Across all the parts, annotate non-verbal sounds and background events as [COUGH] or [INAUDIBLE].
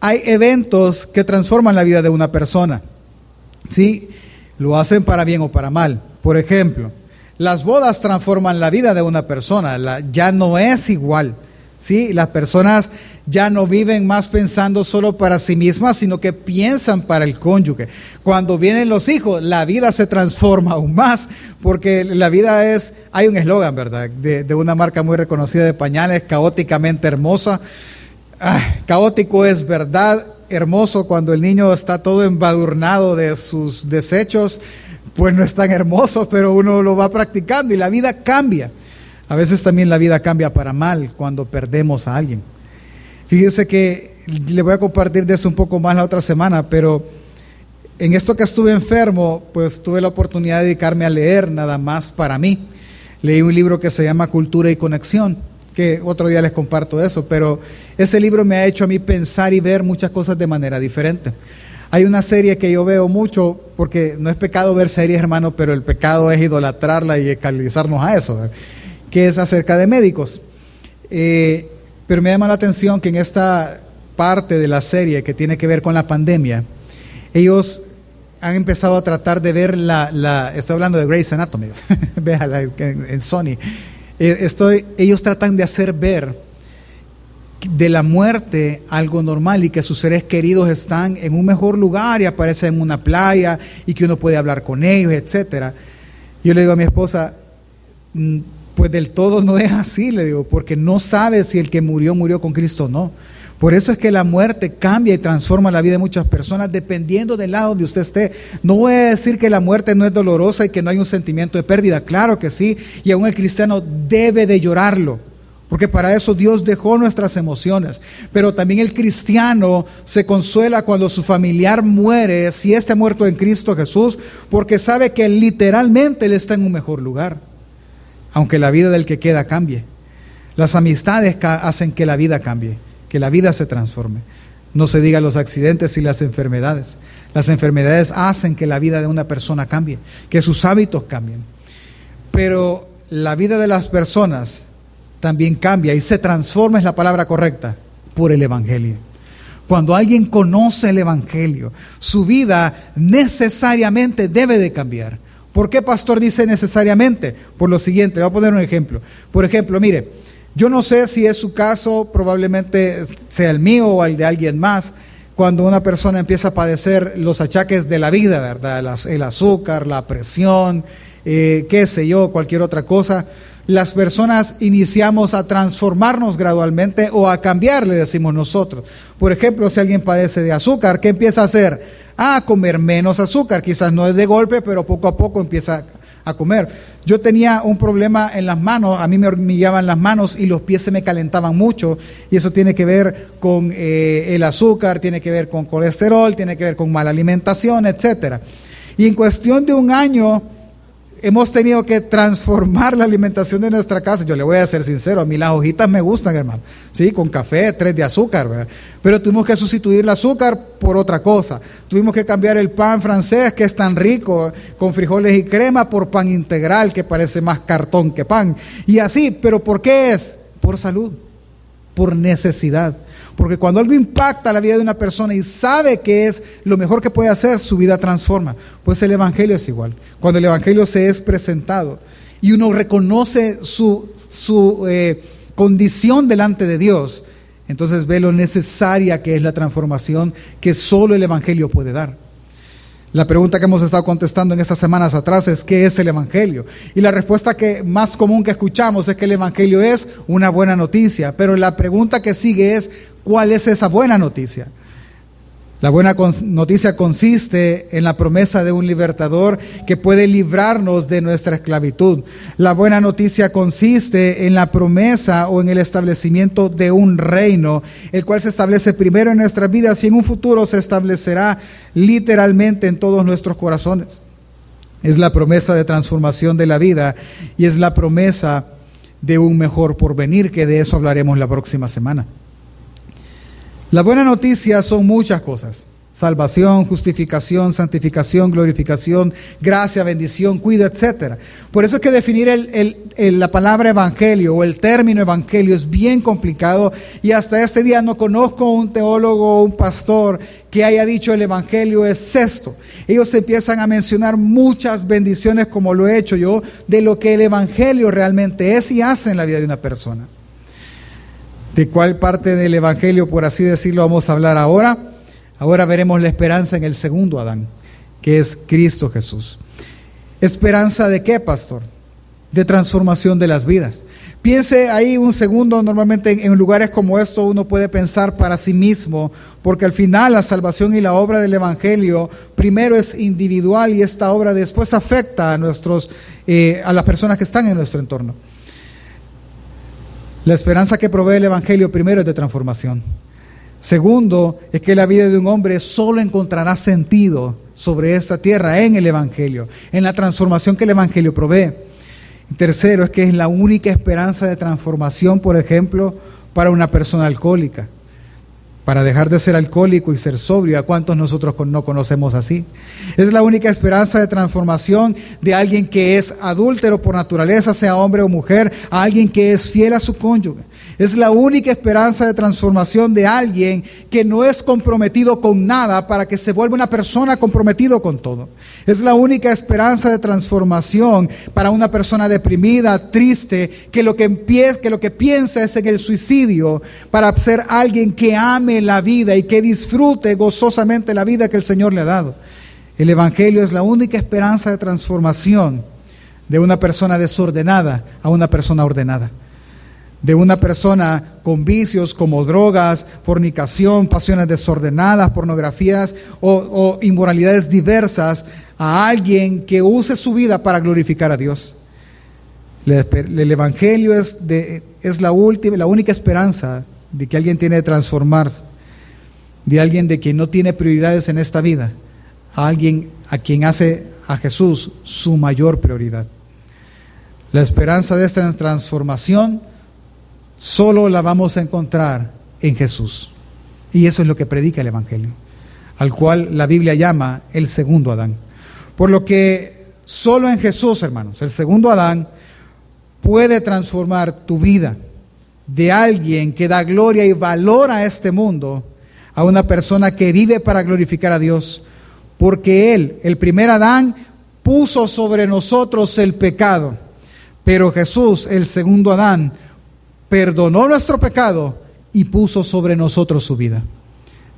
hay eventos que transforman la vida de una persona. ¿Sí? Lo hacen para bien o para mal. Por ejemplo, las bodas transforman la vida de una persona. ya no es igual. ¿Sí? Las personas ya no viven más pensando solo para sí mismas, sino que piensan para el cónyuge. Cuando vienen los hijos, la vida se transforma aún más, porque la vida es, hay un eslogan, ¿verdad? De, de, una marca muy reconocida de pañales, caóticamente hermosa. Caótico es verdad, hermoso cuando el niño está todo embadurnado de sus desechos, pues no es tan hermoso, pero uno lo va practicando y la vida cambia. A veces también la vida cambia para mal cuando perdemos a alguien. Fíjese que le voy a compartir de eso un poco más la otra semana, pero en esto que estuve enfermo, pues tuve la oportunidad de dedicarme a leer nada más para mí. Leí un libro que se llama Cultura y Conexión, otro día les comparto eso, pero ese libro me ha hecho a mí pensar y ver muchas cosas de manera diferente. Hay una serie que yo veo mucho, porque no es pecado ver series, hermano, pero el pecado es idolatrarla y escalizarnos a eso, que es acerca de médicos. Eh, pero me llama la atención que en esta parte de la serie que tiene que ver con la pandemia, ellos han empezado a tratar de ver la, la estoy hablando de Grey's Anatomy, [LAUGHS] véala en Sony, eh, estoy, ellos tratan de hacer ver de la muerte algo normal y que sus seres queridos están en un mejor lugar y aparecen en una playa y que uno puede hablar con ellos, etcétera. Yo le digo a mi esposa, mm, pues del todo no es así, le digo, porque no sabe si el que murió murió con Cristo o no. Por eso es que la muerte cambia y transforma la vida de muchas personas dependiendo del lado donde usted esté. No voy a decir que la muerte no es dolorosa y que no hay un sentimiento de pérdida. Claro que sí. Y aún el cristiano debe de llorarlo. Porque para eso Dios dejó nuestras emociones. Pero también el cristiano se consuela cuando su familiar muere, si está muerto en Cristo Jesús, porque sabe que literalmente Él está en un mejor lugar aunque la vida del que queda cambie. Las amistades hacen que la vida cambie, que la vida se transforme. No se diga los accidentes y las enfermedades. Las enfermedades hacen que la vida de una persona cambie, que sus hábitos cambien. Pero la vida de las personas también cambia y se transforma, es la palabra correcta, por el Evangelio. Cuando alguien conoce el Evangelio, su vida necesariamente debe de cambiar ¿Por qué pastor dice necesariamente? Por lo siguiente, voy a poner un ejemplo. Por ejemplo, mire, yo no sé si es su caso, probablemente sea el mío o el de alguien más, cuando una persona empieza a padecer los achaques de la vida, ¿verdad? El azúcar, la presión, eh, qué sé yo, cualquier otra cosa. Las personas iniciamos a transformarnos gradualmente o a cambiar, le decimos nosotros. Por ejemplo, si alguien padece de azúcar, ¿qué empieza a hacer? a comer menos azúcar. Quizás no es de golpe, pero poco a poco empieza a comer. Yo tenía un problema en las manos, a mí me hormigueaban las manos y los pies se me calentaban mucho y eso tiene que ver con eh, el azúcar, tiene que ver con colesterol, tiene que ver con mala alimentación, etc. Y en cuestión de un año hemos tenido que transformar la alimentación de nuestra casa. Yo le voy a ser sincero, a mí las hojitas me gustan, hermano. Sí, con café, tres de azúcar, ¿verdad? Pero tuvimos que sustituir el azúcar por otra cosa. Tuvimos que cambiar el pan francés, que es tan rico, con frijoles y crema, por pan integral, que parece más cartón que pan. Y así, pero ¿por qué es? Por salud, por necesidad. Porque cuando algo impacta la vida de una persona y sabe que es lo mejor que puede hacer, su vida transforma. Pues el Evangelio es igual. Cuando el Evangelio se es presentado y uno reconoce su, su eh, condición delante de Dios, entonces ve lo necesaria que es la transformación que solo el Evangelio puede dar. La pregunta que hemos estado contestando en estas semanas atrás es ¿qué es el Evangelio? Y la respuesta que más común que escuchamos es que el Evangelio es una buena noticia, pero la pregunta que sigue es ¿cuál es esa buena noticia? La buena noticia consiste en la promesa de un libertador que puede librarnos de nuestra esclavitud. La buena noticia consiste en la promesa o en el establecimiento de un reino, el cual se establece primero en nuestras vidas y en un futuro se establecerá literalmente en todos nuestros corazones. Es la promesa de transformación de la vida y es la promesa de un mejor porvenir, que de eso hablaremos la próxima semana. La buena noticia son muchas cosas. salvación, justificación, santificación, glorificación, gracia, bendición, cuido, etc. Por eso es que definir la palabra evangelio o el término evangelio es bien complicado y hasta este día no conozco un teólogo o un pastor que haya dicho el evangelio es esto. Ellos empiezan a mencionar muchas bendiciones como lo he hecho yo de lo que el evangelio realmente es y hace en la vida de una persona. ¿De cuál parte del evangelio, por así decirlo, vamos a hablar ahora? Ahora veremos la esperanza en el segundo Adán, que es Cristo Jesús. ¿Esperanza de qué, pastor? De transformación de las vidas. Piense ahí un segundo, normalmente en, lugares como esto uno puede pensar para sí mismo, porque al final la salvación y la obra del Evangelio primero es individual y esta obra después afecta a, nuestros, eh, a las personas que están en nuestro entorno. La esperanza que provee el Evangelio primero es de transformación. Segundo, es que la vida de un hombre solo encontrará sentido sobre esta tierra en el Evangelio, en la transformación que el Evangelio provee. tercero, es que es la única esperanza de transformación, por ejemplo, para una persona alcohólica para dejar de ser alcohólico y ser sobrio. ¿A cuántos nosotros no conocemos así? Es la única esperanza de transformación de alguien que es adúltero por naturaleza, sea hombre o mujer, a alguien que es fiel a su cónyuge. Es la única esperanza de transformación de alguien que no es comprometido con nada para que se vuelva una persona comprometido con todo. Es la única esperanza de transformación para una persona deprimida, triste, que lo que, que, lo que piensa es en el suicidio, para ser alguien que ame la vida y que disfrute gozosamente la vida que el Señor le ha dado. El Evangelio es la única esperanza de transformación de una persona desordenada a una persona ordenada de una persona con vicios como drogas, fornicación, pasiones desordenadas, pornografías o, inmoralidades diversas, a alguien que use su vida para glorificar a Dios. El, Evangelio es, de, es la, última, la única esperanza de que alguien tiene que transformarse, de alguien de quien no tiene prioridades en esta vida, a alguien a quien hace a Jesús su mayor prioridad. La esperanza de esta transformación solo la vamos a encontrar en Jesús. Y eso es lo que predica el Evangelio, al cual la Biblia llama el segundo Adán. Por lo que solo en Jesús, hermanos, el segundo Adán puede transformar tu vida de alguien que da gloria y valor a este mundo a una persona que vive para glorificar a Dios. Porque Él, el primer Adán, puso sobre nosotros el pecado. Pero Jesús, el segundo Adán, perdonó nuestro pecado y puso sobre nosotros su vida.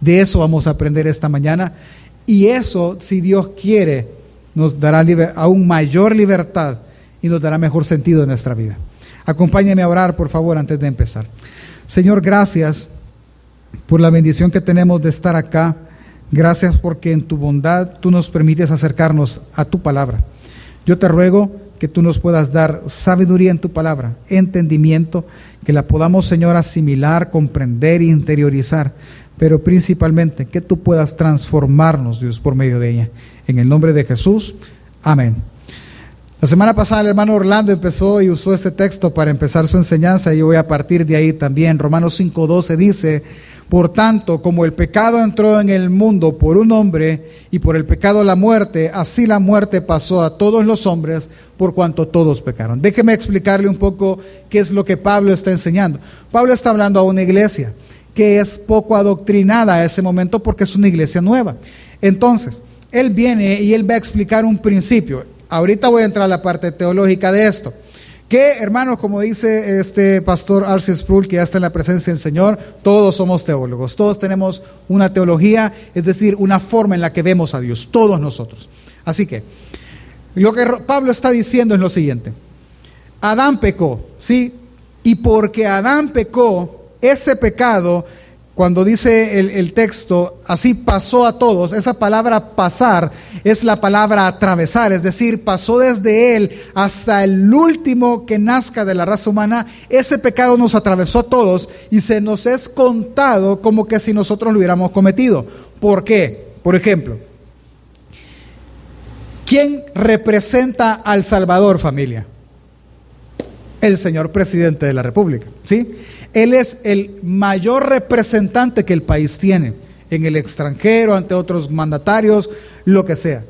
De eso vamos a aprender esta mañana y eso, si Dios quiere, nos dará aún mayor libertad y nos dará mejor sentido en nuestra vida. Acompáñeme a orar, por favor, antes de empezar. Señor, gracias por la bendición que tenemos de estar acá. Gracias porque en tu bondad tú nos permites acercarnos a tu palabra. Yo te ruego que tú nos puedas dar sabiduría en tu palabra, entendimiento, que la podamos, Señor, asimilar, comprender e interiorizar, pero principalmente que tú puedas transformarnos, Dios, por medio de ella. En el nombre de Jesús, amén. La semana pasada el hermano Orlando empezó y usó ese texto para empezar su enseñanza y yo voy a partir de ahí también. Romanos 5.12 dice, por tanto, como el pecado entró en el mundo por un hombre y por el pecado la muerte, así la muerte pasó a todos los hombres por cuanto todos pecaron. Déjeme explicarle un poco qué es lo que Pablo está enseñando. Pablo está hablando a una iglesia que es poco adoctrinada a ese momento porque es una iglesia nueva. Entonces, él viene y él va a explicar un principio. Ahorita voy a entrar a la parte teológica de esto. Que, hermanos, como dice este pastor Arce Sproul, que ya está en la presencia del Señor, todos somos teólogos, todos tenemos una teología, es decir, una forma en la que vemos a Dios, todos nosotros. Así que, lo que Pablo está diciendo es lo siguiente. Adán pecó, ¿sí? Y porque Adán pecó, ese pecado cuando dice el, texto, así pasó a todos, esa palabra pasar es la palabra atravesar, es decir, pasó desde él hasta el último que nazca de la raza humana, ese pecado nos atravesó a todos y se nos es contado como que si nosotros lo hubiéramos cometido. ¿Por qué? Por ejemplo, ¿quién representa al Salvador, familia? El señor presidente de la República, ¿sí? Él es el mayor representante que el país tiene. en el extranjero, ante otros mandatarios, lo que sea.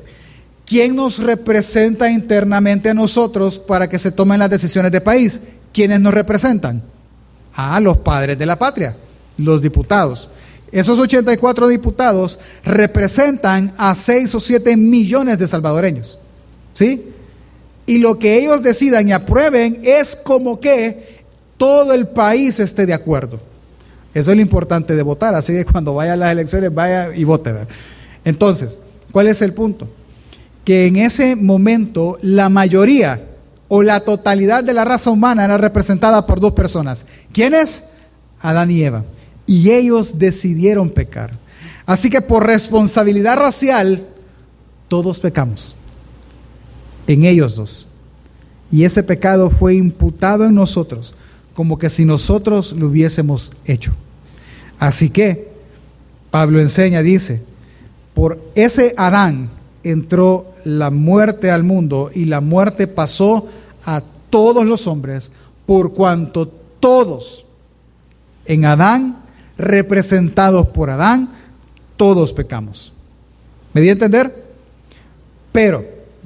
¿Quién nos representa internamente a nosotros para que se tomen las decisiones de país? ¿Quiénes nos representan? A los padres de la patria, los diputados. Esos 84 diputados representan a 6 o 7 millones de salvadoreños. ¿Sí? Y lo que ellos decidan y aprueben es como que todo el país esté de acuerdo. Eso es lo importante de votar. Así que cuando vaya a las elecciones, vaya y vote. Entonces, ¿cuál es el punto? Que en ese momento la mayoría o la totalidad de la raza humana era representada por dos personas. ¿Quiénes? Adán y Eva y ellos decidieron pecar. Así que por responsabilidad racial, todos pecamos. En ellos dos. Y ese pecado fue imputado en nosotros, como que si nosotros lo hubiésemos hecho. Así que Pablo enseña, dice, por ese Adán entró la muerte al mundo y la muerte pasó a todos los hombres, por cuanto todos en Adán representados por Adán, todos pecamos. ¿Me di a entender? Pero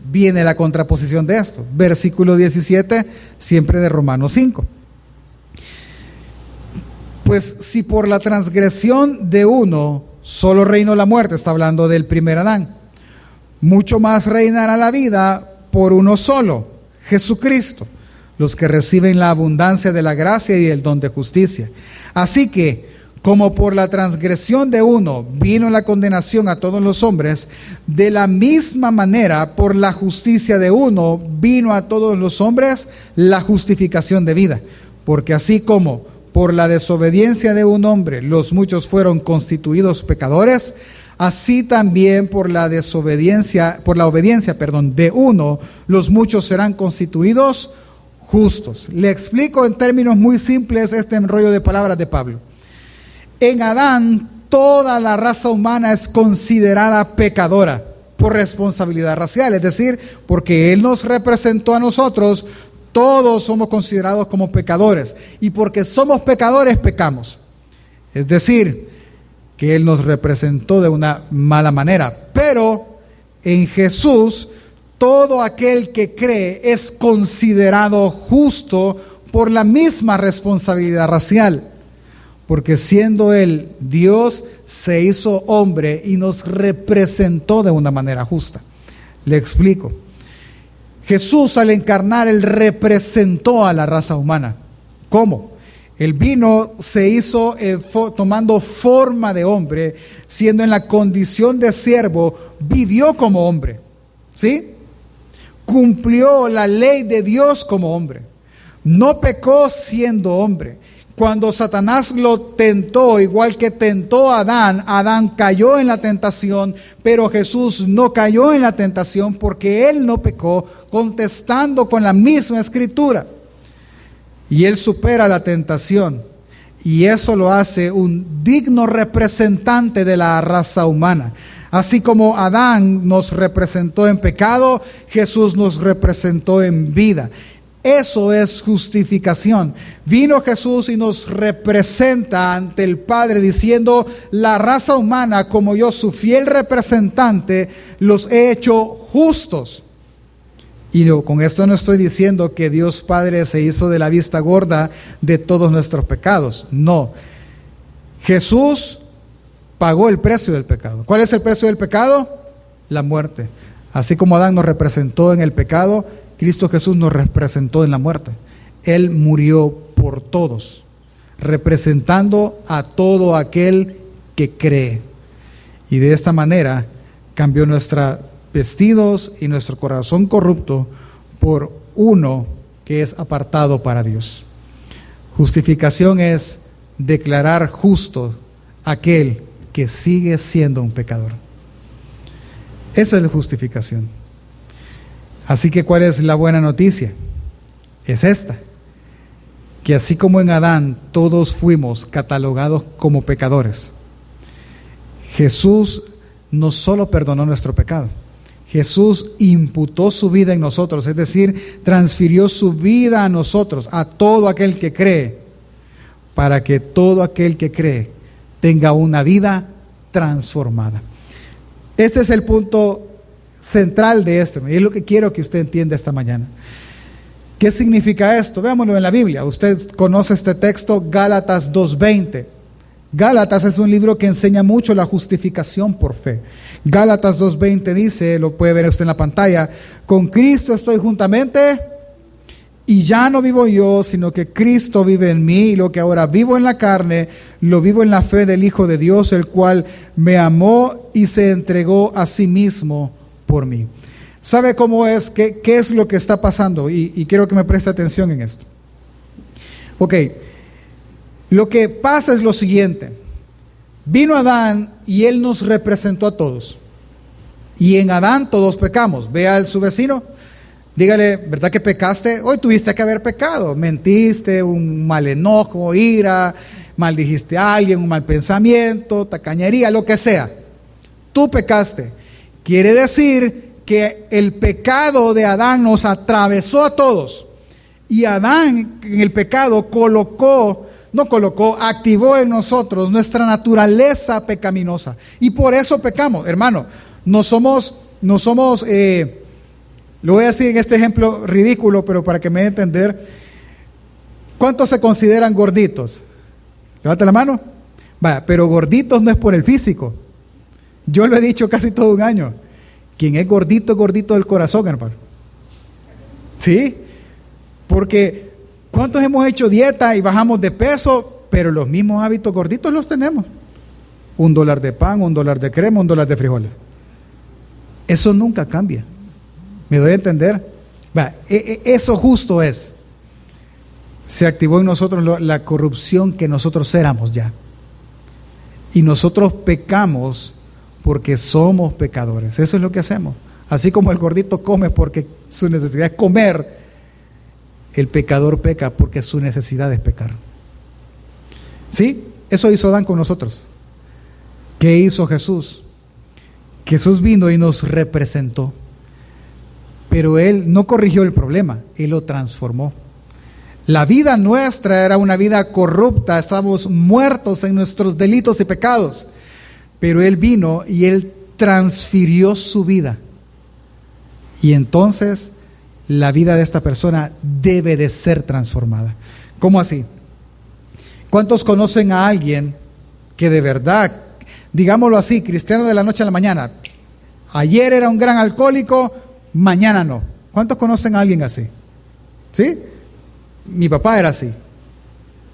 viene la contraposición de esto. Versículo 17, siempre de Romanos 5. Pues si por la transgresión de uno solo reinó la muerte, está hablando del primer Adán, mucho más reinará la vida por uno solo, Jesucristo, los que reciben la abundancia de la gracia y el don de justicia. Así que, como por la transgresión de uno vino la condenación a todos los hombres, de la misma manera por la justicia de uno vino a todos los hombres la justificación de vida. Porque así como por la desobediencia de un hombre los muchos fueron constituidos pecadores, así también por la desobediencia, por la obediencia, perdón, de uno los muchos serán constituidos justos. Le explico en términos muy simples este enrollo de palabras de Pablo. En Adán toda la raza humana es considerada pecadora por responsabilidad racial, es decir, porque Él nos representó a nosotros, todos somos considerados como pecadores. Y porque somos pecadores, pecamos. Es decir, que Él nos representó de una mala manera. Pero en Jesús, todo aquel que cree es considerado justo por la misma responsabilidad racial porque siendo Él Dios, se hizo hombre y nos representó de una manera justa. Le explico. Jesús al encarnar, Él representó a la raza humana. ¿Cómo? Él vino, se hizo eh, tomando forma de hombre, siendo en la condición de siervo, vivió como hombre. ¿Sí? Cumplió la ley de Dios como hombre. No pecó siendo hombre cuando Satanás lo tentó, igual que tentó a Adán, Adán cayó en la tentación, pero Jesús no cayó en la tentación porque él no pecó, contestando con la misma escritura. Y él supera la tentación. Y eso lo hace un digno representante de la raza humana. Así como Adán nos representó en pecado, Jesús nos representó en vida. Eso es justificación. Vino Jesús y nos representa ante el Padre diciendo, la raza humana, como yo, su fiel representante, los he hecho justos. Y con esto no estoy diciendo que Dios Padre se hizo de la vista gorda de todos nuestros pecados. No. Jesús pagó el precio del pecado. ¿Cuál es el precio del pecado? La muerte. Así como Adán nos representó en el pecado, Cristo Jesús nos representó en la muerte. Él murió por todos, representando a todo aquel que cree. Y de esta manera cambió nuestros vestidos y nuestro corazón corrupto por uno que es apartado para Dios. Justificación es declarar justo aquel que sigue siendo un pecador. Eso es justificación. Así que ¿cuál es la buena noticia? Es esta, que así como en Adán todos fuimos catalogados como pecadores, Jesús no solo perdonó nuestro pecado, Jesús imputó su vida en nosotros, es decir, transfirió su vida a nosotros, a todo aquel que cree, para que todo aquel que cree tenga una vida transformada. Este es el punto central de esto, y es lo que quiero que usted entienda esta mañana. ¿Qué significa esto? Veámoslo en la Biblia. Usted conoce este texto, Gálatas 2.20. Gálatas es un libro que enseña mucho la justificación por fe. Gálatas 2.20 dice, lo puede ver usted en la pantalla, con Cristo estoy juntamente y ya no vivo yo, sino que Cristo vive en mí y lo que ahora vivo en la carne, lo vivo en la fe del Hijo de Dios, el cual me amó y se entregó a sí mismo por mí. ¿Sabe cómo es? ¿Qué, qué es lo que está pasando? Y, y quiero que me preste atención en esto. Ok, lo que pasa es lo siguiente. Vino Adán y él nos representó a todos. Y en Adán todos pecamos. Ve a su vecino, dígale, ¿verdad que pecaste? Hoy tuviste que haber pecado. Mentiste, un mal enojo, ira, maldijiste a alguien, un mal pensamiento, tacañería, lo que sea. Tú pecaste. Quiere decir que el pecado de Adán nos atravesó a todos. Y Adán en el pecado colocó, no colocó, activó en nosotros nuestra naturaleza pecaminosa. Y por eso pecamos, hermano. No somos, no somos, eh, lo voy a decir en este ejemplo ridículo, pero para que me dé entender. ¿Cuántos se consideran gorditos? Levanta la mano. Vaya, pero gorditos no es por el físico. Yo lo he dicho casi todo un año. Quien es gordito, gordito del corazón, hermano. ¿Sí? Porque ¿cuántos hemos hecho dieta y bajamos de peso, pero los mismos hábitos gorditos los tenemos? Un dólar de pan, un dólar de crema, un dólar de frijoles. Eso nunca cambia. ¿Me doy a entender? E, e, eso justo es. Se activó en nosotros la corrupción que nosotros éramos ya. Y nosotros pecamos porque somos pecadores. Eso es lo que hacemos. Así como el gordito come porque su necesidad es comer, el pecador peca porque su necesidad es pecar. ¿Sí? Eso hizo Adán con nosotros. ¿Qué hizo Jesús? Jesús vino y nos representó. Pero Él no corrigió el problema, Él lo transformó. La vida nuestra era una vida corrupta, estábamos muertos en nuestros delitos y pecados. Pero Él vino y Él transfirió su vida. Y entonces la vida de esta persona debe de ser transformada. ¿Cómo así? ¿Cuántos conocen a alguien que de verdad, digámoslo así, cristiano de la noche a la mañana, ayer era un gran alcohólico, mañana no? ¿Cuántos conocen a alguien así? ¿Sí? Mi papá era así.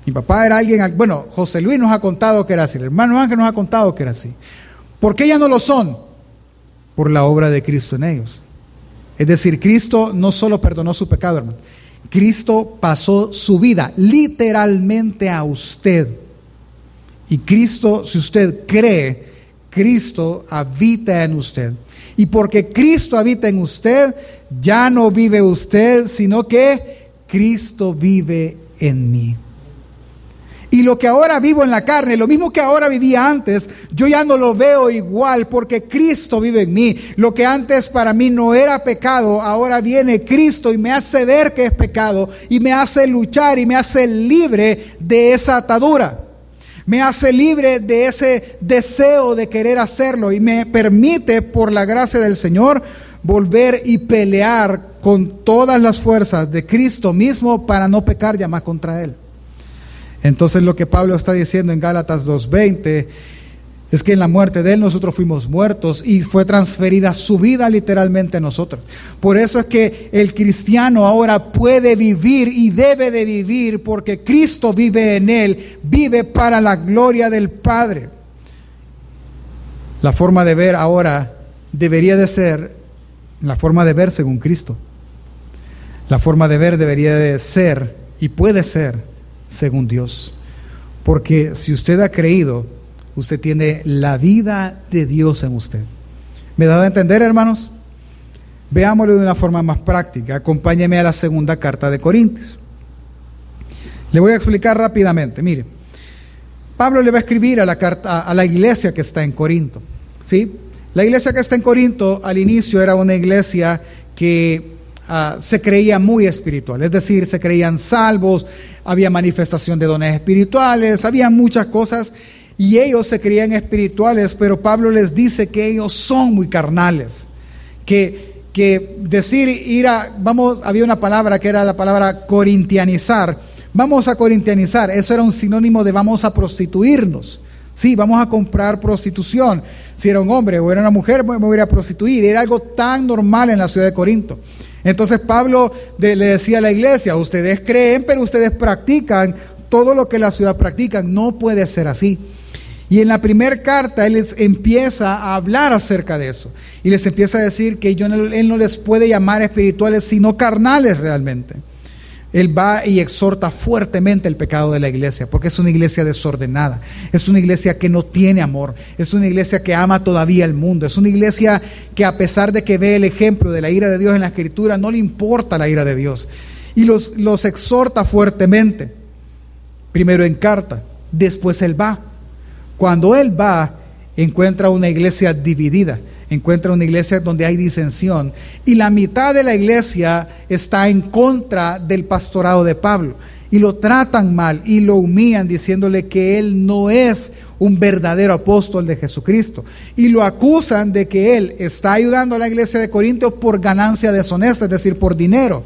Mi papá era alguien, bueno, José Luis nos ha contado que era así, el hermano Ángel nos ha contado que era así. ¿Por qué ya no lo son? Por la obra de Cristo en ellos. Es decir, Cristo no solo perdonó su pecado, hermano. Cristo pasó su vida literalmente a usted. Y Cristo, si usted cree, Cristo habita en usted. Y porque Cristo habita en usted, ya no vive usted, sino que Cristo vive en mí. Y lo que ahora vivo en la carne, lo mismo que ahora vivía antes, yo ya no lo veo igual porque Cristo vive en mí. Lo que antes para mí no era pecado, ahora viene Cristo y me hace ver que es pecado y me hace luchar y me hace libre de esa atadura. Me hace libre de ese deseo de querer hacerlo y me permite, por la gracia del Señor, volver y pelear con todas las fuerzas de Cristo mismo para no pecar ya más contra Él. Entonces lo que Pablo está diciendo en Gálatas 2.20 es que en la muerte de Él nosotros fuimos muertos y fue transferida su vida literalmente a nosotros. Por eso es que el cristiano ahora puede vivir y debe de vivir porque Cristo vive en Él, vive para la gloria del Padre. La forma de ver ahora debería de ser la forma de ver según Cristo. La forma de ver debería de ser y puede ser según Dios. Porque si usted ha creído, usted tiene la vida de Dios en usted. ¿Me da a entender, hermanos? Veámoslo de una forma más práctica. Acompáñeme a la segunda carta de Corintios. Le voy a explicar rápidamente. Mire, Pablo le va a escribir a la, carta, a la iglesia que está en Corinto. ¿sí? La iglesia que está en Corinto al inicio era una iglesia que Ah, se creía muy espiritual, es decir, se creían salvos, había manifestación de dones espirituales, había muchas cosas Y ellos se creían espirituales, pero Pablo les dice que ellos son muy carnales. Que, que decir ir a, vamos, había una palabra que era la palabra corintianizar. Vamos a corintianizar, eso era un sinónimo de vamos a prostituirnos. Sí, vamos a comprar prostitución. Si era un hombre o era una mujer, me voy a prostituir. Era algo tan normal en la ciudad de Corinto. Entonces Pablo le decía a la iglesia, ustedes creen, pero ustedes practican todo lo que la ciudad practica. No puede ser así. Y en la primera carta él les empieza a hablar acerca de eso. Y les empieza a decir que él no les puede llamar espirituales, sino carnales realmente. Él va y exhorta fuertemente el pecado de la iglesia, porque es una iglesia desordenada, es una iglesia que no tiene amor, es una iglesia que ama todavía el mundo, es una iglesia que a pesar de que ve el ejemplo de la ira de Dios en la escritura, no le importa la ira de Dios. Y los, los exhorta fuertemente, primero en carta, después él va. Cuando él va, encuentra una iglesia dividida encuentra una iglesia donde hay disensión y la mitad de la iglesia está en contra del pastorado de Pablo y lo tratan mal y lo humillan diciéndole que él no es un verdadero apóstol de Jesucristo y lo acusan de que él está ayudando a la iglesia de Corinto por ganancia deshonesta, es decir, por dinero.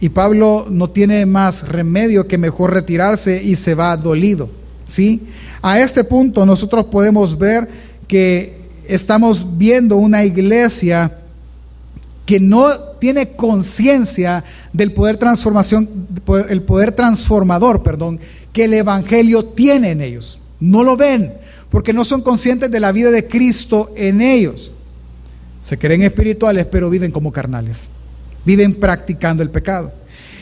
Y Pablo no tiene más remedio que mejor retirarse y se va dolido, ¿sí? A este punto nosotros podemos ver que estamos viendo una iglesia que no tiene conciencia del poder transformación, el poder transformador, perdón, que el evangelio tiene en ellos. No lo ven, porque no son conscientes de la vida de Cristo en ellos. Se creen espirituales, pero viven como carnales. Viven practicando el pecado.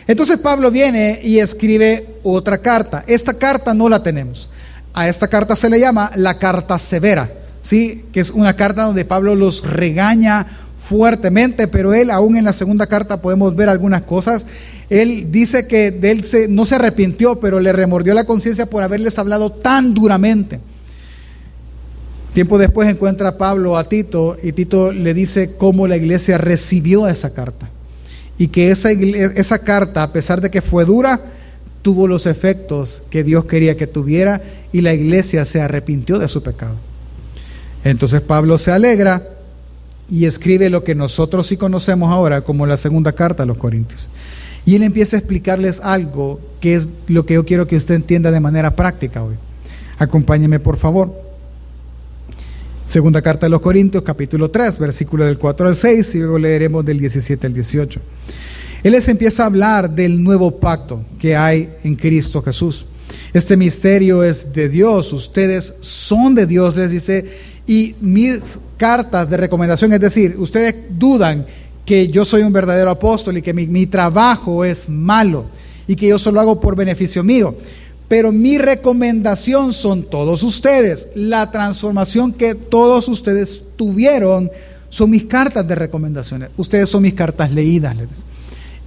Entonces Pablo viene y escribe otra carta. Esta carta no la tenemos. A esta carta se le llama la carta severa. ¿Sí? que es una carta donde Pablo los regaña fuertemente, pero él aún en la segunda carta podemos ver algunas cosas. Él dice que de él no se arrepintió, pero le remordió la conciencia por haberles hablado tan duramente. Tiempo después encuentra Pablo a Tito y Tito le dice cómo la iglesia recibió esa carta. Y que esa carta, a pesar de que fue dura, tuvo los efectos que Dios quería que tuviera y la iglesia se arrepintió de su pecado. Entonces Pablo se alegra y escribe lo que nosotros sí conocemos ahora como la segunda carta a los Corintios. Y él empieza a explicarles algo que es lo que yo quiero que usted entienda de manera práctica hoy. Acompáñeme por favor. Segunda carta de los Corintios, capítulo 3, versículo del 4 al 6, y luego leeremos del 17 al 18. Él les empieza a hablar del nuevo pacto que hay en Cristo Jesús. Este misterio es de Dios, ustedes son de Dios, les dice, y mis cartas de recomendación, es decir, ustedes dudan que yo soy un verdadero apóstol y que mi, trabajo es malo y que yo solo hago por beneficio mío. Pero mi recomendación son todos ustedes. La transformación que todos ustedes tuvieron son mis cartas de recomendaciones. Ustedes son mis cartas leídas.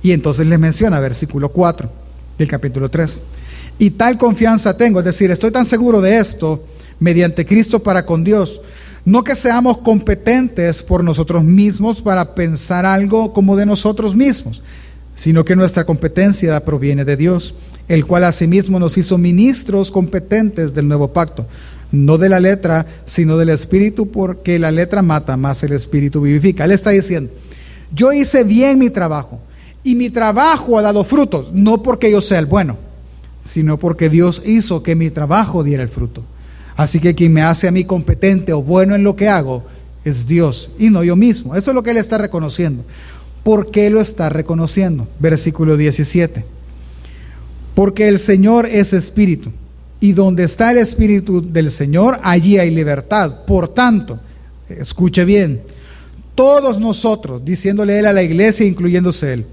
Y entonces les menciona versículo 4 del capítulo 3. Y tal confianza tengo, es decir, estoy tan seguro de esto mediante Cristo para con Dios. No que seamos competentes por nosotros mismos para pensar algo como de nosotros mismos, sino que nuestra competencia proviene de Dios, el cual asimismo nos hizo ministros competentes del nuevo pacto, no de la letra, sino del espíritu, porque la letra mata, más el espíritu vivifica. Él está diciendo, yo hice bien mi trabajo y mi trabajo ha dado frutos, no porque yo sea el bueno, sino porque Dios hizo que mi trabajo diera el fruto. Así que quien me hace a mí competente o bueno en lo que hago es Dios y no yo mismo. Eso es lo que él está reconociendo. ¿Por qué lo está reconociendo? Versículo 17. Porque el Señor es espíritu y donde está el espíritu del Señor, allí hay libertad. Por tanto, escuche bien, todos nosotros, diciéndole él a la iglesia, incluyéndose él,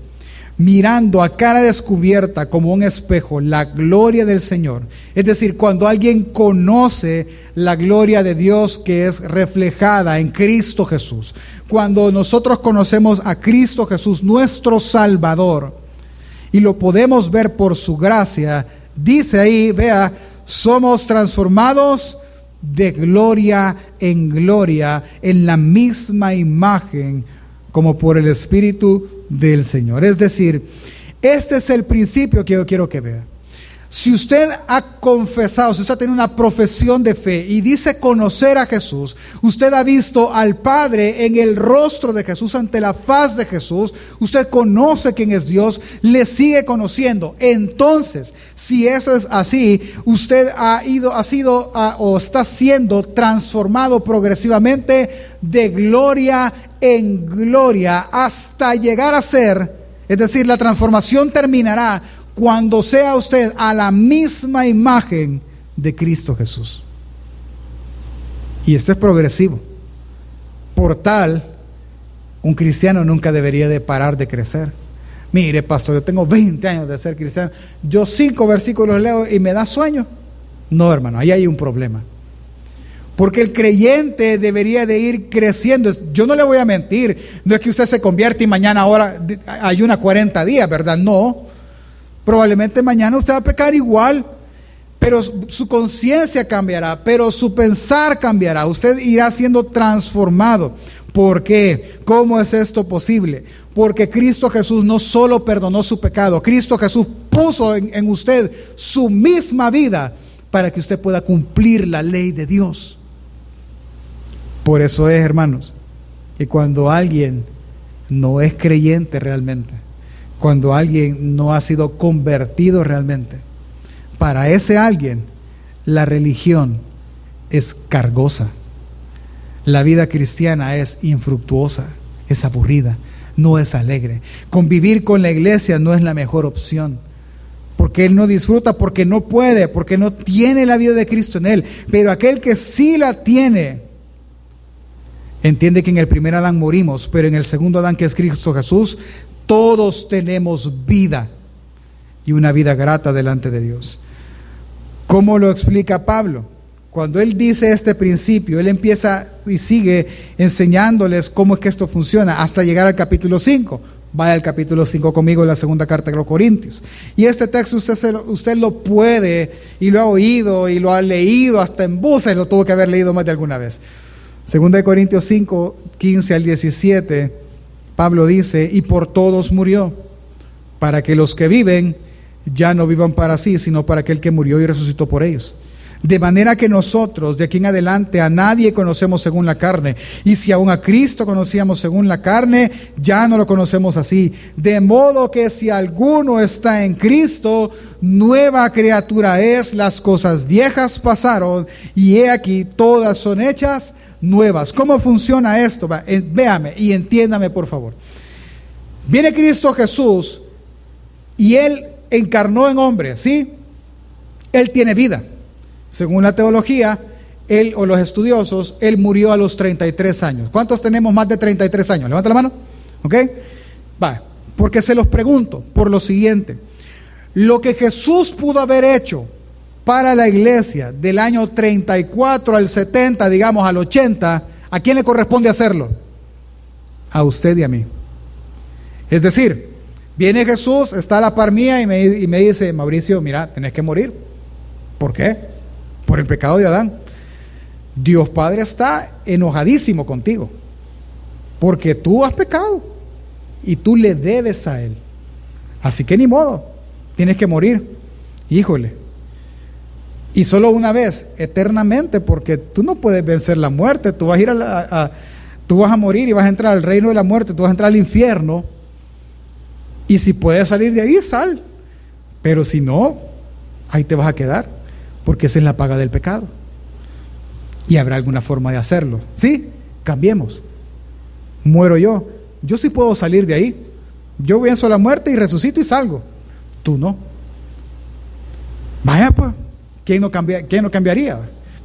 mirando a cara descubierta como un espejo la gloria del Señor. Es decir, cuando alguien conoce la gloria de Dios que es reflejada en Cristo Jesús, cuando nosotros conocemos a Cristo Jesús, nuestro Salvador, y lo podemos ver por su gracia, dice ahí, vea, somos transformados de gloria en gloria en la misma imagen como por el Espíritu del Señor. Es decir, este es el principio que yo quiero que vea. Si usted ha confesado, si usted tiene una profesión de fe y dice conocer a Jesús, usted ha visto al Padre en el rostro de Jesús, ante la faz de Jesús, usted conoce quién es Dios, le sigue conociendo. Entonces, si eso es así, usted ha ido, ha sido o está siendo transformado progresivamente de gloria en gloria hasta llegar a ser, es decir, la transformación terminará cuando sea usted a la misma imagen de Cristo Jesús. Y esto es progresivo. Por tal, un cristiano nunca debería de parar de crecer. Mire, pastor, yo tengo 20 años de ser cristiano. Yo cinco versículos leo y me da sueño. No, hermano, ahí hay un problema. Porque el creyente debería de ir creciendo. Yo no le voy a mentir. No es que usted se convierte y mañana ahora ayuna 40 días, ¿verdad? No. Probablemente mañana usted va a pecar igual, pero su conciencia cambiará, pero su pensar cambiará. Usted irá siendo transformado. ¿Por qué? ¿Cómo es esto posible? Porque Cristo Jesús no solo perdonó su pecado, Cristo Jesús puso en usted su misma vida para que usted pueda cumplir la ley de Dios. Por eso es, hermanos, que cuando alguien no es creyente realmente, cuando alguien no ha sido convertido realmente. Para ese alguien, la religión es cargosa. La vida cristiana es infructuosa, es aburrida, no es alegre. Convivir con la iglesia no es la mejor opción. Porque él no disfruta, porque no puede, porque no tiene la vida de Cristo en él. Pero aquel que sí la tiene, entiende que en el primer Adán morimos, pero en el segundo Adán, que es Cristo Jesús, todos tenemos vida y una vida grata delante de Dios. ¿Cómo lo explica Pablo? Cuando él dice este principio, él empieza y sigue enseñándoles cómo es que esto funciona hasta llegar al capítulo 5. Vaya al capítulo 5 conmigo en la segunda carta de los Corintios. Y este texto usted, lo, usted lo puede y lo ha oído y lo ha leído hasta en buses, lo tuvo que haber leído más de alguna vez. Segunda de Corintios 5, 15 al 17 Pablo dice, y por todos murió, para que los que viven ya no vivan para sí, sino para aquel que murió y resucitó por ellos. De manera que nosotros, de aquí en adelante, a nadie conocemos según la carne. Y si aún a Cristo conocíamos según la carne, ya no lo conocemos así. De modo que si alguno está en Cristo, nueva criatura es, las cosas viejas pasaron, y he aquí, todas son hechas nuevas. ¿Cómo funciona esto? Eh, véame y entiéndame, por favor. Viene Cristo Jesús y Él encarnó en hombre, ¿sí? Él tiene vida. Según la teología, él o los estudiosos, él murió a los 33 años. ¿Cuántos tenemos más de 33 años? Levanta la mano. ¿Ok? Va. Porque se los pregunto por lo siguiente. Lo que Jesús pudo haber hecho para la iglesia del año 34 al 70, digamos al 80, ¿a quién le corresponde hacerlo? A usted y a mí. Es decir, viene Jesús, está a la par mía y me, y me dice, Mauricio, mira, tenés que morir. ¿Por qué? Por el pecado de Adán. Dios Padre está enojadísimo contigo, porque tú has pecado y tú le debes a Él. Así que ni modo, tienes que morir. Híjole. Y solo una vez, eternamente, porque tú no puedes vencer la muerte, tú vas a ir a, morir y vas a entrar al reino de la muerte, tú vas a entrar al infierno. Y si puedes salir de ahí, sal. Pero si no, ahí te vas a quedar porque esa es la paga del pecado. Y habrá alguna forma de hacerlo. ¿Sí? Cambiemos. Muero yo. Yo sí puedo salir de ahí. Yo venzo la muerte y resucito y salgo. Tú no. Vaya pues. ¿Quién no, ¿Quién no cambiaría?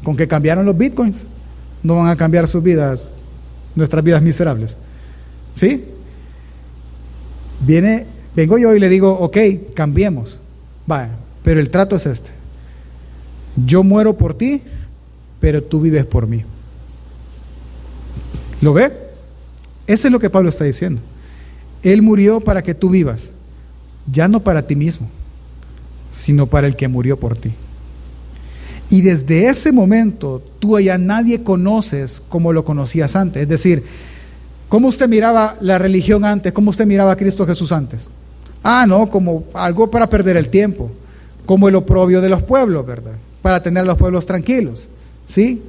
Con que cambiaron los bitcoins. No van a cambiar sus vidas, nuestras vidas miserables. ¿Sí? Viene, vengo yo y le digo, ok, cambiemos. Vaya, pero el trato es este. Yo muero por ti, pero tú vives por mí. ¿Lo ve? Eso es lo que Pablo está diciendo. Él murió para que tú vivas, ya no para ti mismo, sino para el que murió por ti. Y desde ese momento tú ya nadie conoces como lo conocías antes. Es decir, ¿cómo usted miraba la religión antes? ¿Cómo usted miraba a Cristo Jesús antes? Ah, no, como algo para perder el tiempo como el oprobio de los pueblos, ¿verdad? Para tener a los pueblos tranquilos, ¿sí?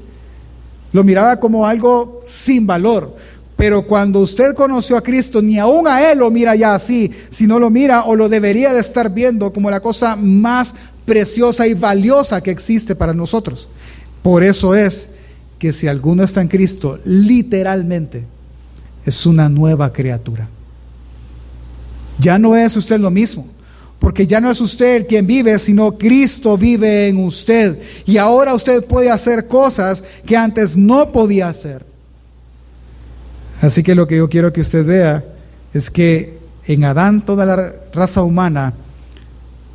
Lo miraba como algo sin valor. Pero cuando usted conoció a Cristo, ni aún a Él lo mira ya así, sino lo mira o lo debería de estar viendo como la cosa más preciosa y valiosa que existe para nosotros. Por eso es que si alguno está en Cristo, literalmente es una nueva criatura. Ya no es usted lo mismo, porque ya no es usted el quien vive, sino Cristo vive en usted. Y ahora usted puede hacer cosas que antes no podía hacer. Así que lo que yo quiero que usted vea es que en Adán toda la raza humana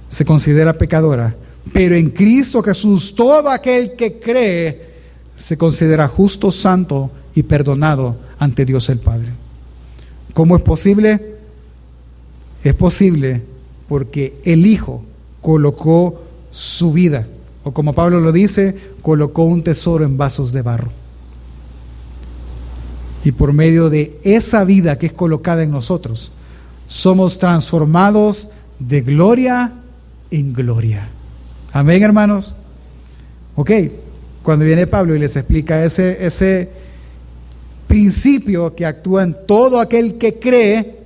se considera pecadora, pero en Cristo Jesús todo aquel que cree se considera justo, santo y perdonado ante Dios el Padre. ¿Cómo es posible? Es posible porque el Hijo colocó su vida, o como Pablo lo dice, colocó un tesoro en vasos de barro. Y por medio de esa vida que es colocada en nosotros, somos transformados de gloria en gloria. Amén, hermanos. Ok, cuando viene Pablo y les explica ese, ese principio que actúa en todo aquel que cree,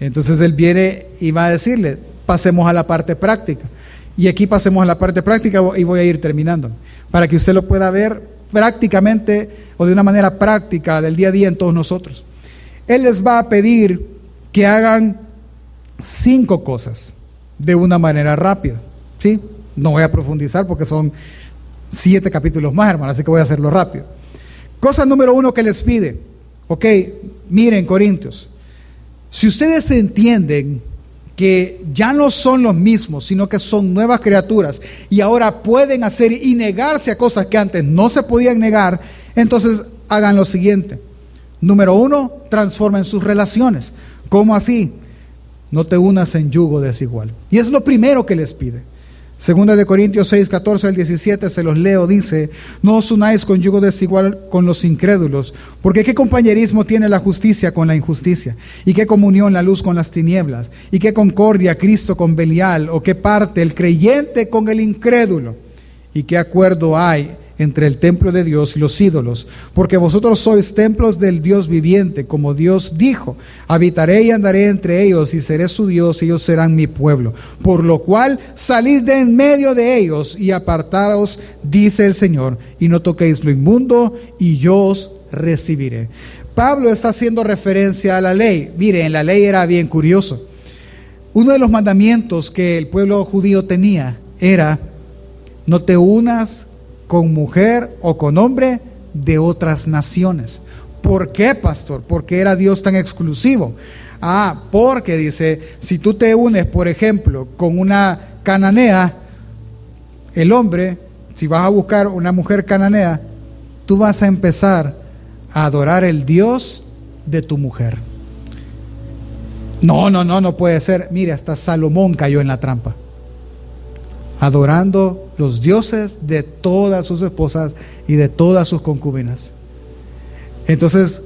entonces él viene y va a decirle, pasemos a la parte práctica. Y aquí pasemos a la parte práctica y voy a ir terminando, para que usted lo pueda ver prácticamente o de una manera práctica del día a día en todos nosotros. Él les va a pedir que hagan cinco cosas de una manera rápida. ¿sí? No voy a profundizar porque son siete capítulos más, hermano, así que voy a hacerlo rápido. Cosa número uno que les pide. Ok, miren, Corintios, si ustedes entienden que ya no son los mismos, sino que son nuevas criaturas y ahora pueden hacer y negarse a cosas que antes no se podían negar, entonces hagan lo siguiente. Número uno, transformen sus relaciones. ¿Cómo así? No te unas en yugo desigual. Y es lo primero que les pide. Segunda de Corintios 6, 14 al 17, se los leo, dice, no os unáis con yugo desigual con los incrédulos, porque qué compañerismo tiene la justicia con la injusticia, y qué comunión la luz con las tinieblas, y qué concordia Cristo con Belial, o qué parte el creyente con el incrédulo, y qué acuerdo hay entre el templo de Dios y los ídolos, porque vosotros sois templos del Dios viviente, como Dios dijo, habitaré y andaré entre ellos y seré su Dios y ellos serán mi pueblo. Por lo cual salid de en medio de ellos y apartaros, dice el Señor, y no toquéis lo inmundo y yo os recibiré. Pablo está haciendo referencia a la ley. Mire, en la ley era bien curioso. Uno de los mandamientos que el pueblo judío tenía era, no te unas con mujer o con hombre de otras naciones. ¿Por qué, pastor? ¿Por qué era Dios tan exclusivo? Ah, porque dice, si tú te unes, por ejemplo, con una cananea, el hombre, si vas a buscar una mujer cananea, tú vas a empezar a adorar el Dios de tu mujer. No, no, no, no puede ser. Mire, hasta Salomón cayó en la trampa adorando los dioses de todas sus esposas y de todas sus concubinas. Entonces,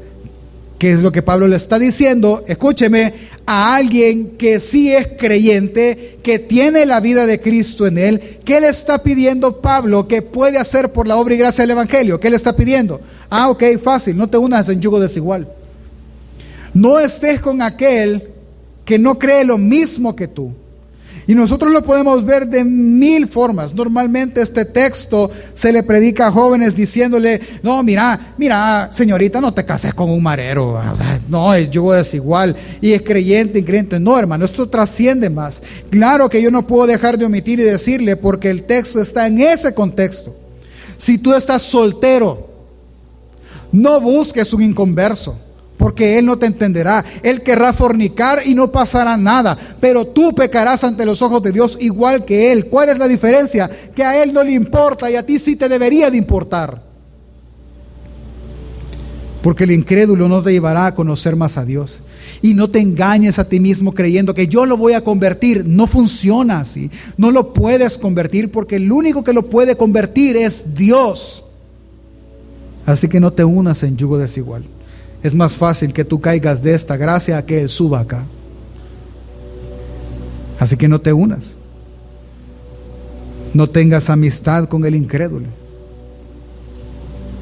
¿qué es lo que Pablo le está diciendo? Escúcheme, a alguien que sí es creyente, que tiene la vida de Cristo en él, ¿qué le está pidiendo Pablo que puede hacer por la obra y gracia del Evangelio? ¿Qué le está pidiendo? Ah, ok, fácil, no te unas en yugo desigual. No estés con aquel que no cree lo mismo que tú. Y nosotros lo podemos ver de mil formas. Normalmente este texto se le predica a jóvenes diciéndole, no, mira, mira, señorita, no te cases con un marero. no, el yugo desigual y es creyente, increyente. No, hermano, esto trasciende más. Claro que yo no puedo dejar de omitir y decirle porque el texto está en ese contexto. Si tú estás soltero, no busques un inconverso porque Él no te entenderá. Él querrá fornicar y no pasará nada, pero tú pecarás ante los ojos de Dios igual que Él. ¿Cuál es la diferencia? Que a Él no le importa y a ti sí te debería de importar. Porque el incrédulo no te llevará a conocer más a Dios. Y no te engañes a ti mismo creyendo que yo lo voy a convertir. No funciona así. No lo puedes convertir porque el único que lo puede convertir es Dios. Así que no te unas en yugo desigual es más fácil que tú caigas de esta gracia que Él suba acá. Así que no te unas. No tengas amistad con el incrédulo.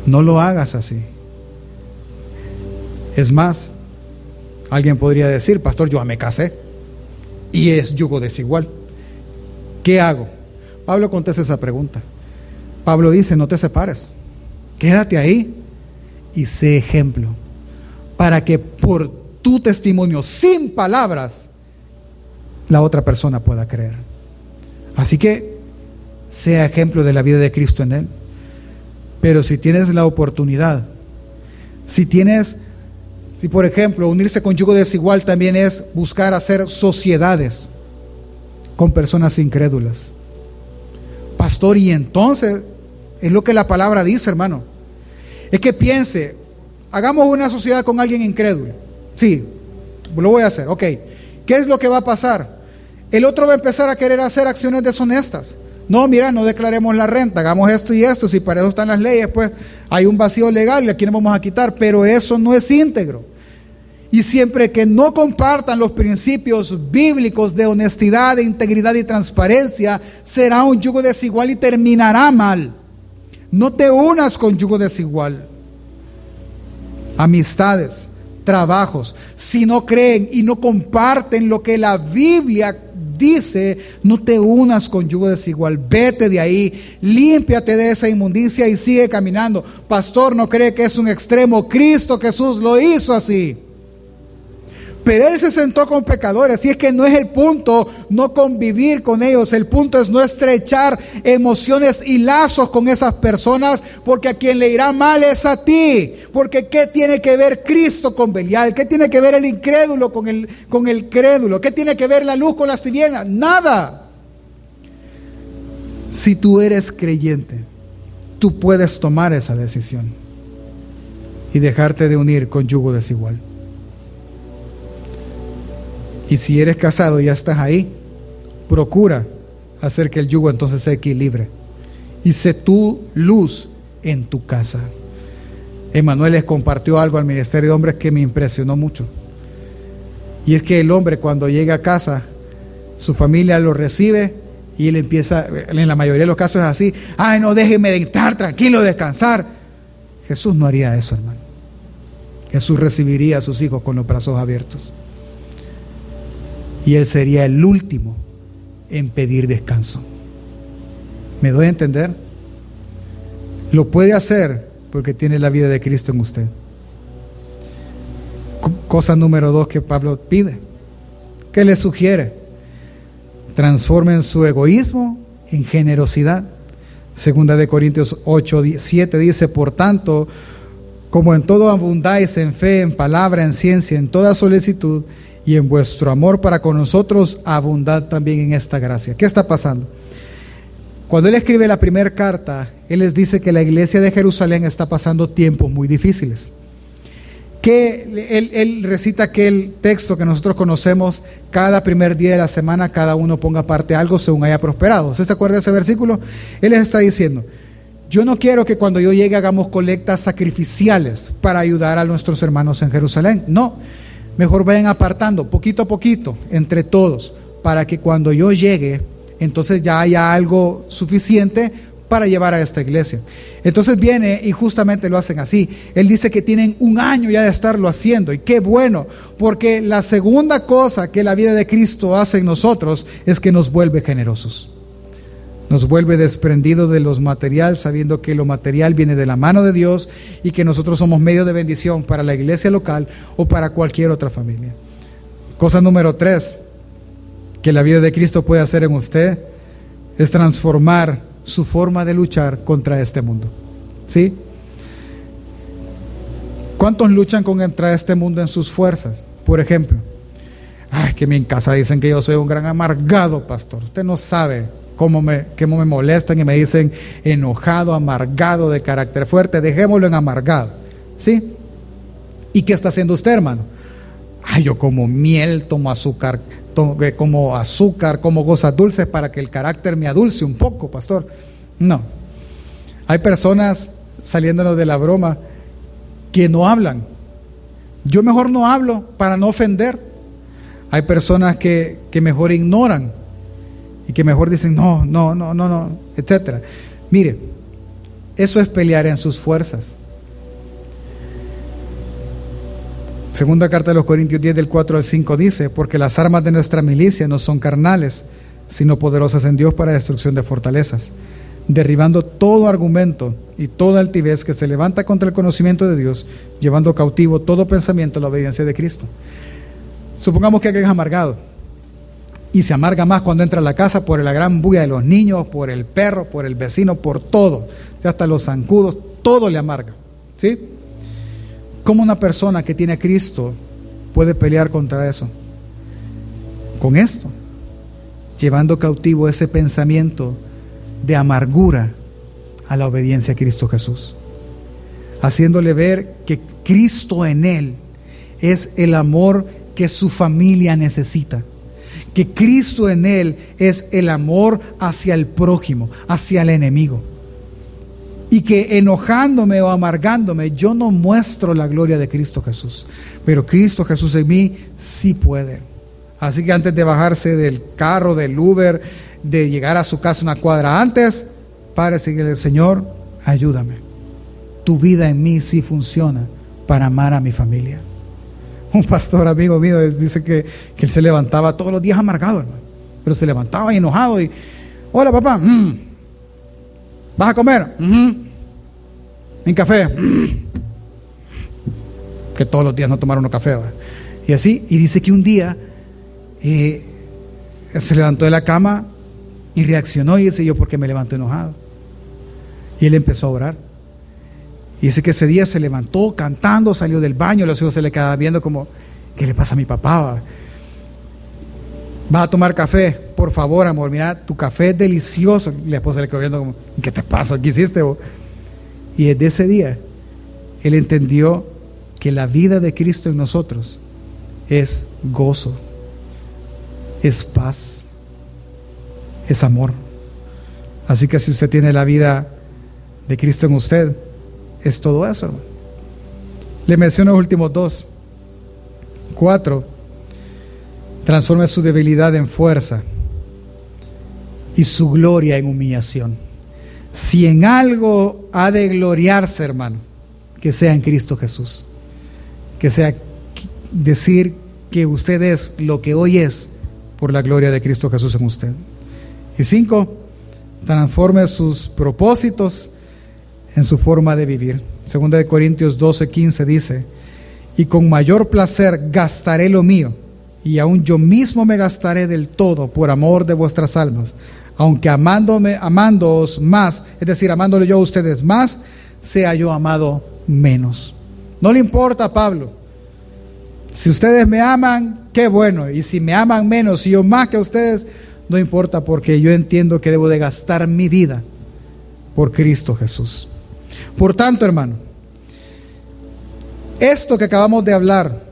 No lo hagas así. Es más, alguien podría decir, pastor, yo me casé y es yugo desigual. ¿Qué hago? Pablo contesta esa pregunta. Pablo dice, no te separes, quédate ahí y sé ejemplo, para que por tu testimonio, sin palabras, la otra persona pueda creer. Así que sea ejemplo de la vida de Cristo en él. Pero si tienes la oportunidad, si tienes, si por ejemplo unirse con yugo desigual también es buscar hacer sociedades con personas incrédulas. Pastor, y entonces es lo que la palabra dice, hermano. Es que piense, hagamos una sociedad con alguien incrédulo. Sí, lo voy a hacer, ok. ¿Qué es lo que va a pasar? El otro va a empezar a querer hacer acciones deshonestas. No, mira, no declaremos la renta, hagamos esto y esto, si para eso están las leyes, pues hay un vacío legal y aquí no vamos a quitar, pero eso no es íntegro. Y siempre que no compartan los principios bíblicos de honestidad, de integridad y transparencia, será un yugo desigual y terminará mal. No te unas con yugo desigual. Amistades, trabajos, si no creen y no comparten lo que la Biblia dice, no te unas con yugo desigual, vete de ahí, límpiate de esa inmundicia y sigue caminando. Pastor, no cree que es un extremo, Cristo Jesús lo hizo así. Pero él se sentó con pecadores. Y es que no es el punto no convivir con ellos. El punto es no estrechar emociones y lazos con esas personas. Porque a quien le irá mal es a ti. Porque ¿qué tiene que ver Cristo con Belial? ¿Qué tiene que ver el incrédulo con el, con el crédulo? ¿Qué tiene que ver la luz con las tinieblas? Nada. Si tú eres creyente, tú puedes tomar esa decisión y dejarte de unir con yugo desigual. Y si eres casado y ya estás ahí, procura hacer que el yugo entonces se equilibre. Y sé tu luz en tu casa. Emanuel les compartió algo al Ministerio de Hombres que me impresionó mucho. Y es que el hombre cuando llega a casa, su familia lo recibe y él empieza, en la mayoría de los casos es así, ay no, déjeme de estar tranquilo, descansar. Jesús no haría eso, hermano. Jesús recibiría a sus hijos con los brazos abiertos y Él sería el último en pedir descanso. ¿Me doy a entender? Lo puede hacer porque tiene la vida de Cristo en usted. Cosa número dos que Pablo pide. ¿Qué le sugiere? Transformen su egoísmo en generosidad. Segunda de Corintios 8, 7 dice, por tanto, como en todo abundáis en fe, en palabra, en ciencia, en toda solicitud, y en vuestro amor para con nosotros abundad también en esta gracia. ¿Qué está pasando? Cuando él escribe la primera carta, él les dice que la iglesia de Jerusalén está pasando tiempos muy difíciles. Que él, recita aquel texto que nosotros conocemos, cada primer día de la semana cada uno ponga parte algo según haya prosperado. ¿Se acuerda de ese versículo? Él les está diciendo, yo no quiero que cuando yo llegue hagamos colectas sacrificiales para ayudar a nuestros hermanos en Jerusalén. No, Mejor vayan apartando poquito a poquito entre todos para que cuando yo llegue, entonces ya haya algo suficiente para llevar a esta iglesia. Entonces viene y justamente lo hacen así. Él dice que tienen un año ya de estarlo haciendo y qué bueno, porque la segunda cosa que la vida de Cristo hace en nosotros es que nos vuelve generosos nos vuelve desprendido de los material, sabiendo que lo material viene de la mano de Dios y que nosotros somos medio de bendición para la iglesia local o para cualquier otra familia. Cosa número tres que la vida de Cristo puede hacer en usted es transformar su forma de luchar contra este mundo. ¿Sí? ¿Cuántos luchan contra este mundo en sus fuerzas? Por ejemplo, ay, que en casa dicen que yo soy un gran amargado, pastor. Usted no sabe cómo me, me molestan y me dicen enojado, amargado, de carácter fuerte, dejémoslo en amargado. ¿Sí? ¿Y qué está haciendo usted, hermano? Ay, yo como miel, tomo azúcar, tomo, eh, como azúcar, como cosas dulces para que el carácter me adulce un poco, pastor. No. Hay personas saliéndonos de la broma que no hablan. Yo mejor no hablo para no ofender. Hay personas que, que mejor ignoran y que mejor dicen, no, no, no, no, no, etc. Mire, eso es pelear en sus fuerzas. Segunda carta de los Corintios 10 del 4 al 5 dice, porque las armas de nuestra milicia no son carnales, sino poderosas en Dios para destrucción de fortalezas, derribando todo argumento y toda altivez que se levanta contra el conocimiento de Dios, llevando cautivo todo pensamiento a la obediencia de Cristo. Supongamos que alguien es amargado y se amarga más cuando entra a la casa por la gran bulla de los niños, por el perro, por el vecino, por todo, hasta los zancudos, todo le amarga. ¿Sí? ¿Cómo una persona que tiene a Cristo puede pelear contra eso? Con esto, llevando cautivo ese pensamiento de amargura a la obediencia a Cristo Jesús, haciéndole ver que Cristo en él es el amor que su familia necesita, que Cristo en él es el amor hacia el prójimo, hacia el enemigo y que enojándome o amargándome yo no muestro la gloria de Cristo Jesús. Pero Cristo Jesús en mí sí puede. Así que antes de bajarse del carro, del Uber, de llegar a su casa una cuadra antes, para decirle, Señor, ayúdame. Tu vida en mí sí funciona para amar a mi familia. Un pastor amigo mío dice que, él se levantaba todos los días amargado, pero se levantaba enojado y, hola papá, mm, ¿Vas a comer? ¿En café? Que todos los días no tomaron café. Y así, y dice que un día eh, se levantó de la cama y reaccionó y dice yo, ¿por qué me levanto enojado? Y él empezó a orar. Y dice que ese día se levantó cantando, salió del baño, los hijos se le quedaban viendo como, ¿qué le pasa a mi papá? ¿Vas a tomar café? Por favor, amor, mira, tu café es delicioso. Y la esposa le quedó viendo como, ¿qué te pasa? ¿Qué hiciste? Y desde ese día, él entendió que la vida de Cristo en nosotros es gozo, es paz, es amor. Así que si usted tiene la vida de Cristo en usted, es todo eso, hermano. Le menciono los últimos dos. Cuatro transforme su debilidad en fuerza y su gloria en humillación. Si en algo ha de gloriarse, hermano, que sea en Cristo Jesús. Que sea decir que usted es lo que hoy es por la gloria de Cristo Jesús en usted. Y cinco, transforme sus propósitos en su forma de vivir. Segunda de Corintios 12, 15 dice, y con mayor placer gastaré lo mío y aún yo mismo me gastaré del todo por amor de vuestras almas, aunque amándome, amándoos más, es decir, amándole yo a ustedes más, sea yo amado menos. No le importa, Pablo. Si ustedes me aman, qué bueno. Y si me aman menos y yo más que ustedes, no importa porque yo entiendo que debo de gastar mi vida por Cristo Jesús. Por tanto, hermano, esto que acabamos de hablar,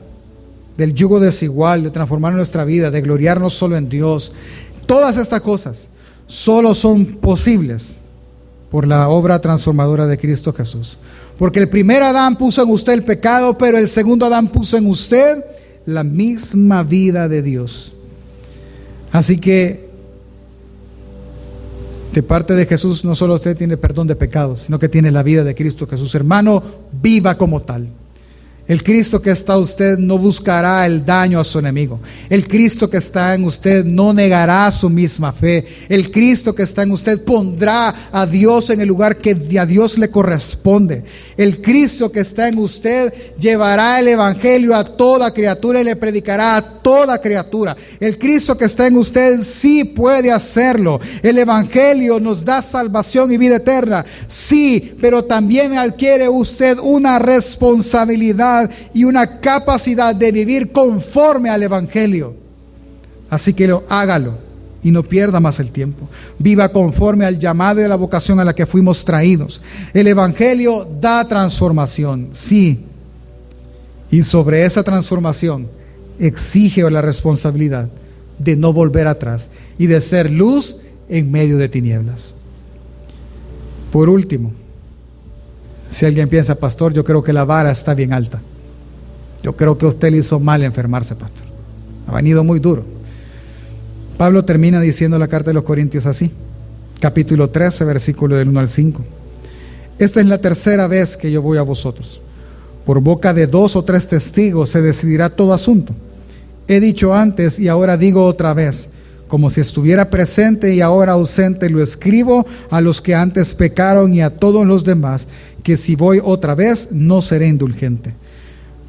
del yugo desigual, de transformar nuestra vida, de gloriarnos solo en Dios. Todas estas cosas solo son posibles por la obra transformadora de Cristo Jesús. Porque el primer Adán puso en usted el pecado, pero el segundo Adán puso en usted la misma vida de Dios. Así que de parte de Jesús no solo usted tiene perdón de pecados, sino que tiene la vida de Cristo Jesús. Hermano, viva como tal. El Cristo que está en usted no buscará el daño a su enemigo. El Cristo que está en usted no negará su misma fe. El Cristo que está en usted pondrá a Dios en el lugar que a Dios le corresponde. El Cristo que está en usted llevará el Evangelio a toda criatura y le predicará a toda criatura. El Cristo que está en usted sí puede hacerlo. El Evangelio nos da salvación y vida eterna. Sí, pero también adquiere usted una responsabilidad y una capacidad de vivir conforme al Evangelio. Así que lo, hágalo y no pierda más el tiempo. Viva conforme al llamado y a la vocación a la que fuimos traídos. El Evangelio da transformación, sí. Y sobre esa transformación exige la responsabilidad de no volver atrás y de ser luz en medio de tinieblas. Por último, si alguien piensa, pastor, yo creo que la vara está bien alta. Yo creo que usted le hizo mal enfermarse, pastor. Ha venido muy duro. Pablo termina diciendo la carta de los Corintios así, capítulo 13, versículo del 1 al 5. Esta es la tercera vez que yo voy a vosotros. Por boca de dos o tres testigos se decidirá todo asunto. He dicho antes y ahora digo otra vez, como si estuviera presente y ahora ausente, lo escribo a los que antes pecaron y a todos los demás, que si voy otra vez no seré indulgente.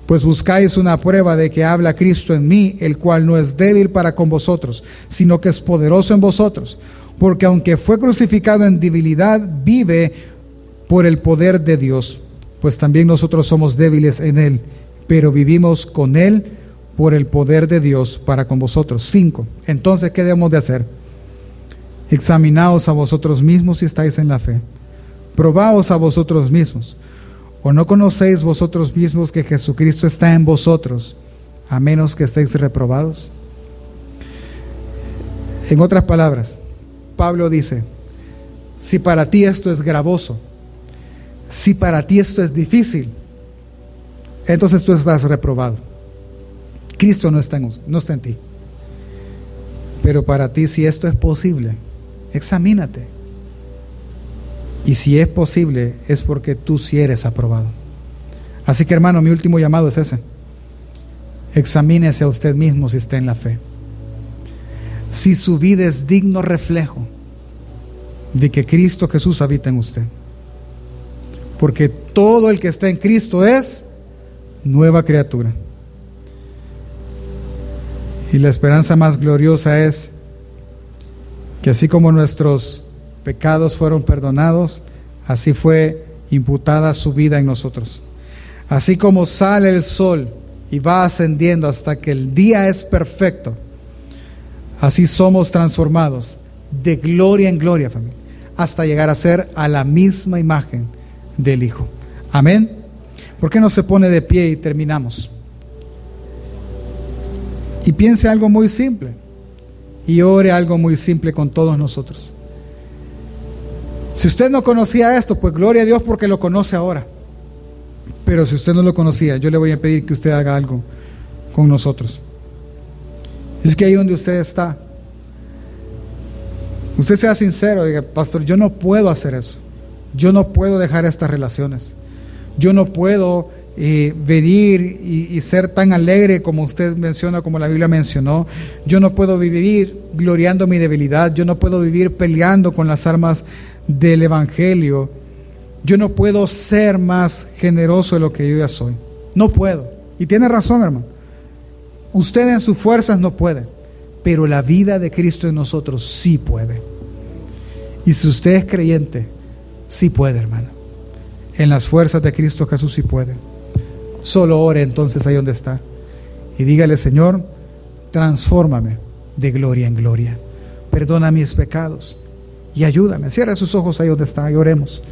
Pues buscáis una prueba de que habla Cristo en mí, el cual no es débil para con vosotros, sino que es poderoso en vosotros. Porque aunque fue crucificado en debilidad, vive por el poder de Dios. Pues también nosotros somos débiles en Él, pero vivimos con Él por el poder de Dios para con vosotros. Cinco. Entonces, ¿qué debemos de hacer? Examinaos a vosotros mismos si estáis en la fe. Probaos a vosotros mismos ¿O no conocéis vosotros mismos que Jesucristo está en vosotros, a menos que estéis reprobados? En otras palabras, Pablo dice, si para ti esto es gravoso, si para ti esto es difícil, entonces tú estás reprobado. Cristo no está en, no está en ti. Pero para ti, si esto es posible, examínate y si es posible, es porque tú sí eres aprobado. Así que hermano, mi último llamado es ese. Examínese a usted mismo si está en la fe. Si su vida es digno reflejo de que Cristo Jesús habita en usted. Porque todo el que está en Cristo es nueva criatura. Y la esperanza más gloriosa es que así como nuestros pecados fueron perdonados, así fue imputada su vida en nosotros. Así como sale el sol y va ascendiendo hasta que el día es perfecto, así somos transformados de gloria en gloria, familia, hasta llegar a ser a la misma imagen del Hijo. Amén. ¿Por qué no se pone de pie y terminamos? Y piense algo muy simple. Y ore algo muy simple con todos nosotros. Si usted no conocía esto, pues gloria a Dios porque lo conoce ahora. Pero si usted no lo conocía, yo le voy a pedir que usted haga algo con nosotros. Es que ahí donde usted está, usted sea sincero, diga, pastor, yo no puedo hacer eso. Yo no puedo dejar estas relaciones. Yo no puedo eh, venir y, y, ser tan alegre como usted menciona, como la Biblia mencionó. Yo no puedo vivir gloriando mi debilidad. Yo no puedo vivir peleando con las armas del Evangelio, yo no puedo ser más generoso de lo que yo ya soy. No puedo. Y tiene razón, hermano. Usted en sus fuerzas no puede, pero la vida de Cristo en nosotros sí puede. Y si usted es creyente, sí puede, hermano. En las fuerzas de Cristo Jesús sí puede. Solo ore entonces ahí donde está. Y dígale, Señor, transfórmame de gloria en gloria. Perdona mis pecados y ayúdame. Cierra sus ojos ahí donde está y oremos.